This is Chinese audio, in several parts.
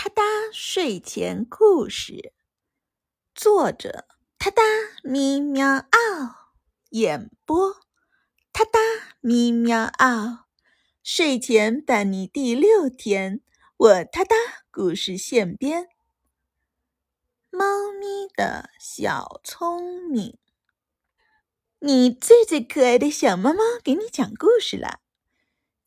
哒哒睡前故事，作者：哒哒咪喵嗷，演播：哒哒咪喵嗷。睡前伴你第六天，我哒哒故事现编。猫咪的小聪明，你最最可爱的小猫猫，给你讲故事了。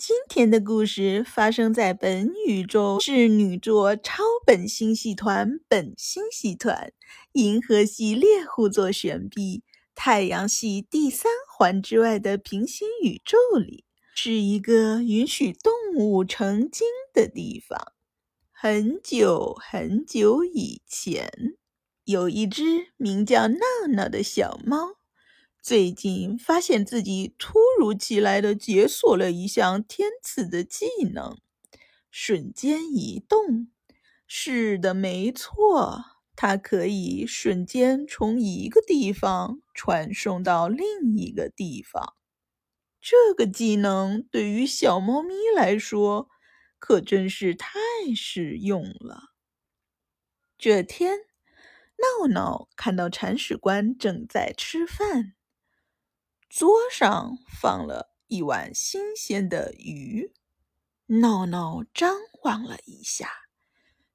今天的故事发生在本宇宙是女座超本星系团本星系团银河系猎户座旋臂太阳系第三环之外的平行宇宙里，是一个允许动物成精的地方。很久很久以前，有一只名叫闹闹的小猫。最近发现自己突如其来的解锁了一项天赐的技能——瞬间移动。是的，没错，它可以瞬间从一个地方传送到另一个地方。这个技能对于小猫咪来说可真是太实用了。这天，闹闹看到铲屎官正在吃饭。桌上放了一碗新鲜的鱼，闹闹张望了一下，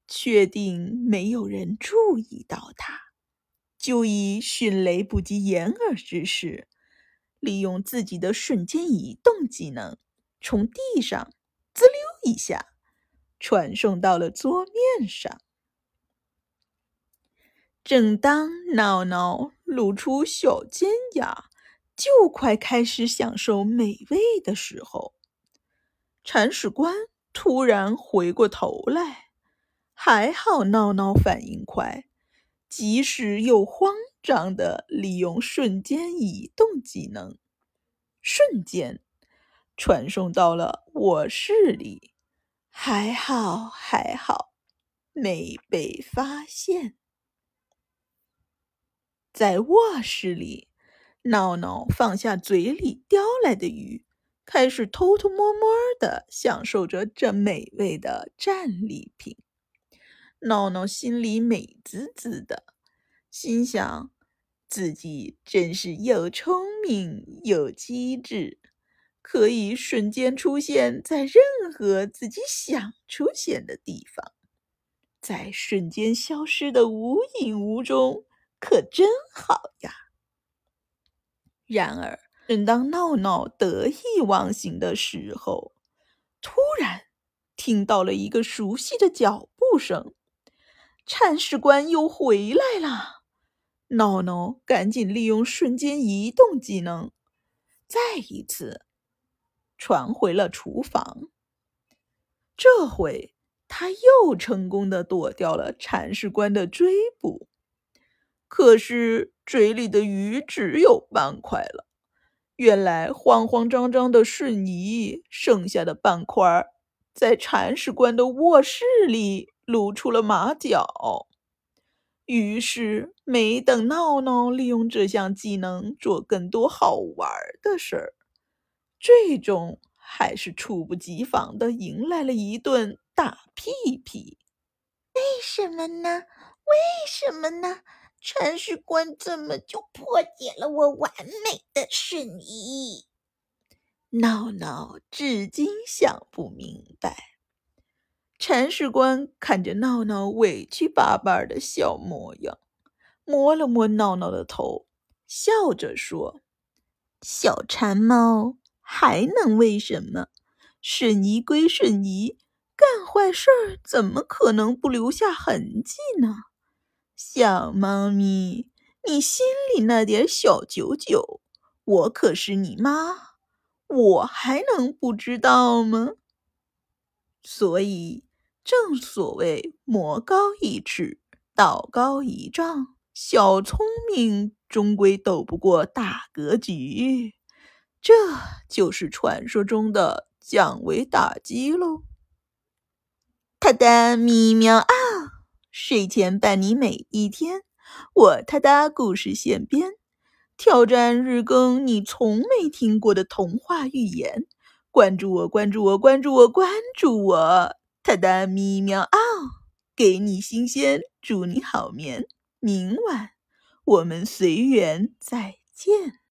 确定没有人注意到它，就以迅雷不及掩耳之势，利用自己的瞬间移动技能，从地上滋溜一下传送到了桌面上。正当闹闹露出小尖牙。就快开始享受美味的时候，铲屎官突然回过头来。还好闹闹反应快，及时又慌张的利用瞬间移动技能，瞬间传送到了卧室里。还好还好，没被发现。在卧室里。闹闹放下嘴里叼来的鱼，开始偷偷摸摸地享受着这美味的战利品。闹闹心里美滋滋的，心想自己真是又聪明又机智，可以瞬间出现在任何自己想出现的地方，在瞬间消失的无影无踪，可真好呀！然而，正当闹闹得意忘形的时候，突然听到了一个熟悉的脚步声。铲屎官又回来了！闹闹赶紧利用瞬间移动技能，再一次传回了厨房。这回，他又成功的躲掉了铲屎官的追捕。可是嘴里的鱼只有半块了。原来慌慌张张的瞬移剩下的半块，在铲屎官的卧室里露出了马脚。于是，没等闹闹利用这项技能做更多好玩的事儿，最终还是猝不及防的迎来了一顿大屁屁。为什么呢？为什么呢？铲屎官怎么就破解了我完美的瞬移？闹闹至今想不明白。铲屎官看着闹闹委屈巴巴的小模样，摸了摸闹闹的头，笑着说：“小馋猫还能为什么？瞬移归瞬移，干坏事儿怎么可能不留下痕迹呢？”小猫咪，你心里那点小九九，我可是你妈，我还能不知道吗？所以，正所谓魔高一尺，道高一丈，小聪明终归斗不过大格局，这就是传说中的降维打击喽。他的咪喵啊！睡前伴你每一天，我他哒故事现编，挑战日更你从没听过的童话寓言。关注我，关注我，关注我，关注我，他哒咪喵嗷。给你新鲜，祝你好眠。明晚我们随缘再见。